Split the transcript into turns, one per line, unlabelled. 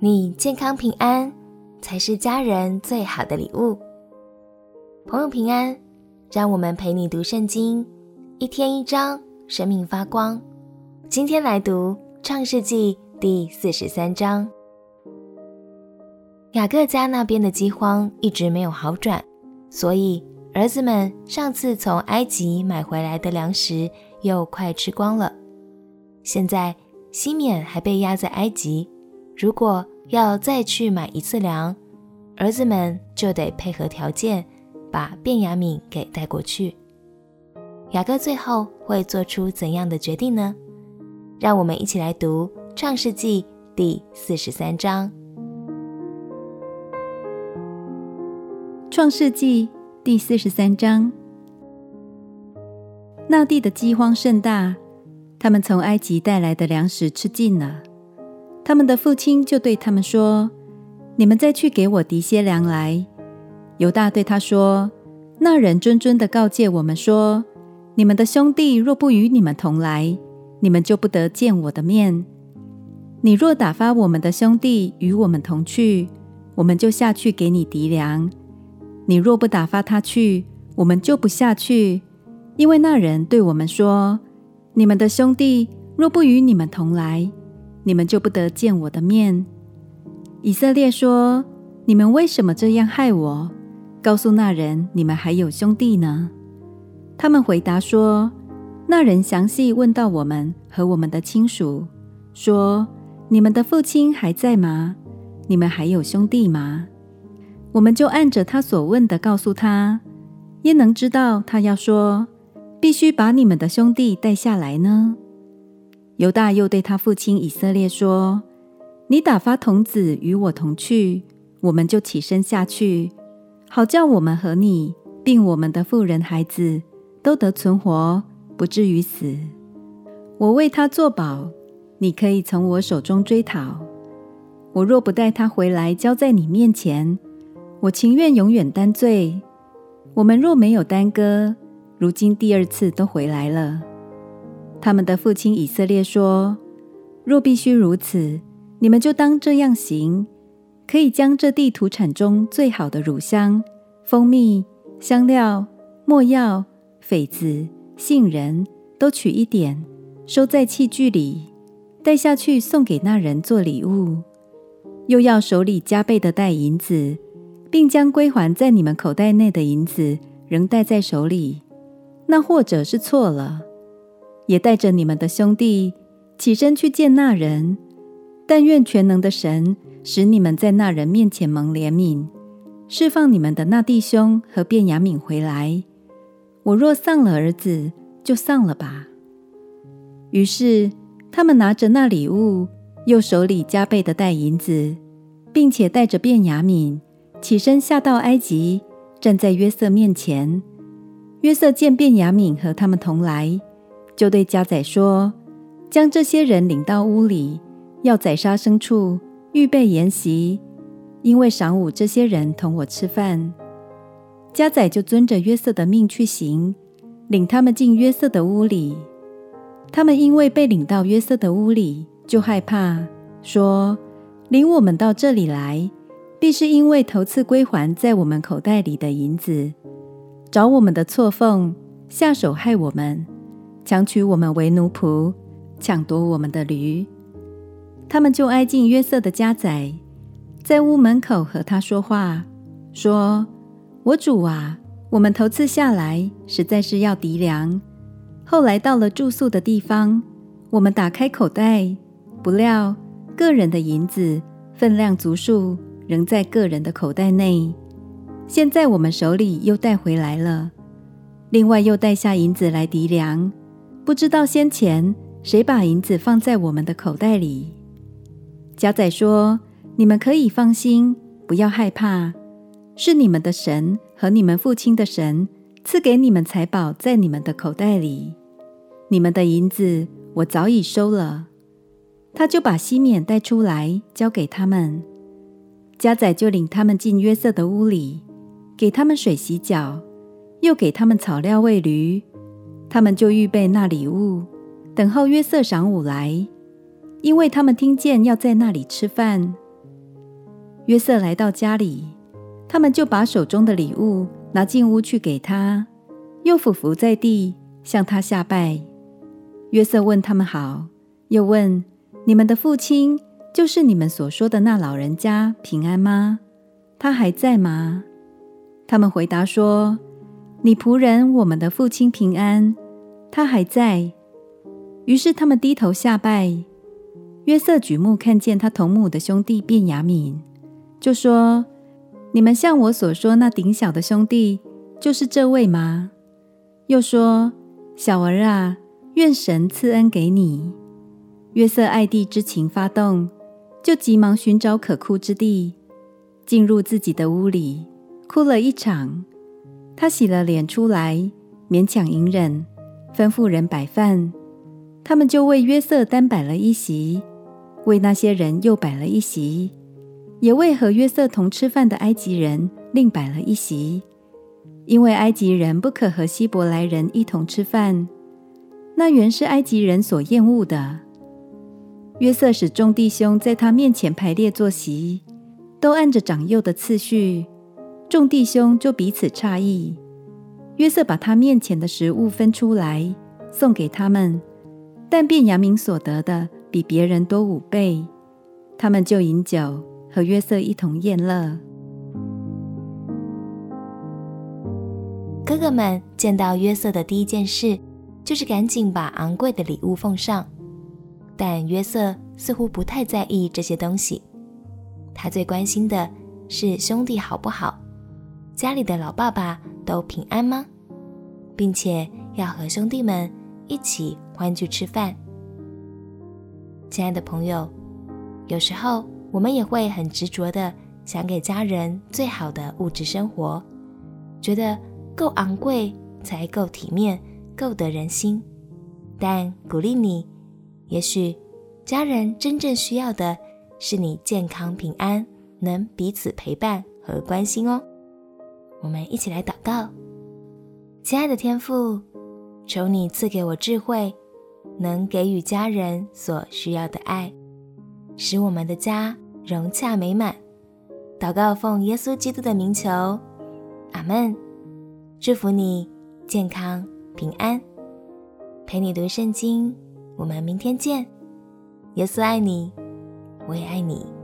你健康平安，才是家人最好的礼物。朋友平安，让我们陪你读圣经，一天一章，生命发光。今天来读创世纪第四十三章。雅各家那边的饥荒一直没有好转，所以儿子们上次从埃及买回来的粮食又快吃光了。现在西缅还被压在埃及。如果要再去买一次粮，儿子们就得配合条件，把便雅悯给带过去。雅各最后会做出怎样的决定呢？让我们一起来读《创世纪》第四十三章。
《创世纪》第四十三章，那地的饥荒甚大，他们从埃及带来的粮食吃尽了。他们的父亲就对他们说：“你们再去给我提些粮来。”犹大对他说：“那人谆谆地告诫我们说，你们的兄弟若不与你们同来，你们就不得见我的面。你若打发我们的兄弟与我们同去，我们就下去给你提粮；你若不打发他去，我们就不下去，因为那人对我们说：你们的兄弟若不与你们同来。”你们就不得见我的面。以色列说：“你们为什么这样害我？告诉那人，你们还有兄弟呢？”他们回答说：“那人详细问到我们和我们的亲属，说：你们的父亲还在吗？你们还有兄弟吗？我们就按着他所问的告诉他，焉能知道他要说必须把你们的兄弟带下来呢？”犹大又对他父亲以色列说：“你打发童子与我同去，我们就起身下去，好叫我们和你，并我们的妇人孩子都得存活，不至于死。我为他作保，你可以从我手中追讨。我若不带他回来交在你面前，我情愿永远担罪。我们若没有耽搁，如今第二次都回来了。”他们的父亲以色列说：“若必须如此，你们就当这样行：可以将这地土产中最好的乳香、蜂蜜、香料、墨药、榧子、杏仁，都取一点，收在器具里，带下去送给那人做礼物。又要手里加倍的带银子，并将归还在你们口袋内的银子仍带在手里。那或者是错了。”也带着你们的兄弟起身去见那人，但愿全能的神使你们在那人面前蒙怜悯，释放你们的那弟兄和便雅悯回来。我若丧了儿子，就丧了吧。于是他们拿着那礼物，又手里加倍的带银子，并且带着便雅悯起身下到埃及，站在约瑟面前。约瑟见便雅悯和他们同来。就对家宰说：“将这些人领到屋里，要宰杀牲畜，预备筵席，因为晌午这些人同我吃饭。”家宰就遵着约瑟的命去行，领他们进约瑟的屋里。他们因为被领到约瑟的屋里，就害怕，说：“领我们到这里来，必是因为头次归还在我们口袋里的银子，找我们的错缝，下手害我们。”强取我们为奴仆，抢夺我们的驴，他们就挨近约瑟的家宅，在屋门口和他说话，说：“我主啊，我们头次下来，实在是要糴粮。后来到了住宿的地方，我们打开口袋，不料个人的银子分量足数，仍在个人的口袋内。现在我们手里又带回来了，另外又带下银子来糴粮。”不知道先前谁把银子放在我们的口袋里？家宰说：“你们可以放心，不要害怕，是你们的神和你们父亲的神赐给你们财宝在你们的口袋里。你们的银子我早已收了。”他就把西缅带出来，交给他们。家宰就领他们进约瑟的屋里，给他们水洗脚，又给他们草料喂驴。他们就预备那礼物，等候约瑟晌午来，因为他们听见要在那里吃饭。约瑟来到家里，他们就把手中的礼物拿进屋去给他，又俯伏在地向他下拜。约瑟问他们好，又问：你们的父亲，就是你们所说的那老人家平安吗？他还在吗？他们回答说：你仆人我们的父亲平安，他还在。于是他们低头下拜。约瑟举目看见他同母的兄弟便雅悯，就说：“你们像我所说那顶小的兄弟，就是这位吗？”又说：“小儿啊，愿神赐恩给你。”约瑟爱弟之情发动，就急忙寻找可哭之地，进入自己的屋里，哭了一场。他洗了脸出来，勉强隐忍，吩咐人摆饭，他们就为约瑟单摆了一席。为那些人又摆了一席，也为和约瑟同吃饭的埃及人另摆了一席，因为埃及人不可和希伯来人一同吃饭，那原是埃及人所厌恶的。约瑟使众弟兄在他面前排列坐席，都按着长幼的次序，众弟兄就彼此诧异。约瑟把他面前的食物分出来，送给他们，但便雅悯所得的。比别人多五倍，他们就饮酒，和约瑟一同宴乐。
哥哥们见到约瑟的第一件事，就是赶紧把昂贵的礼物奉上。但约瑟似乎不太在意这些东西，他最关心的是兄弟好不好，家里的老爸爸都平安吗？并且要和兄弟们一起欢聚吃饭。亲爱的朋友，有时候我们也会很执着的想给家人最好的物质生活，觉得够昂贵才够体面，够得人心。但鼓励你，也许家人真正需要的是你健康平安，能彼此陪伴和关心哦。我们一起来祷告，亲爱的天父，求你赐给我智慧。能给予家人所需要的爱，使我们的家融洽美满。祷告奉耶稣基督的名求，阿门。祝福你健康平安，陪你读圣经。我们明天见。耶稣爱你，我也爱你。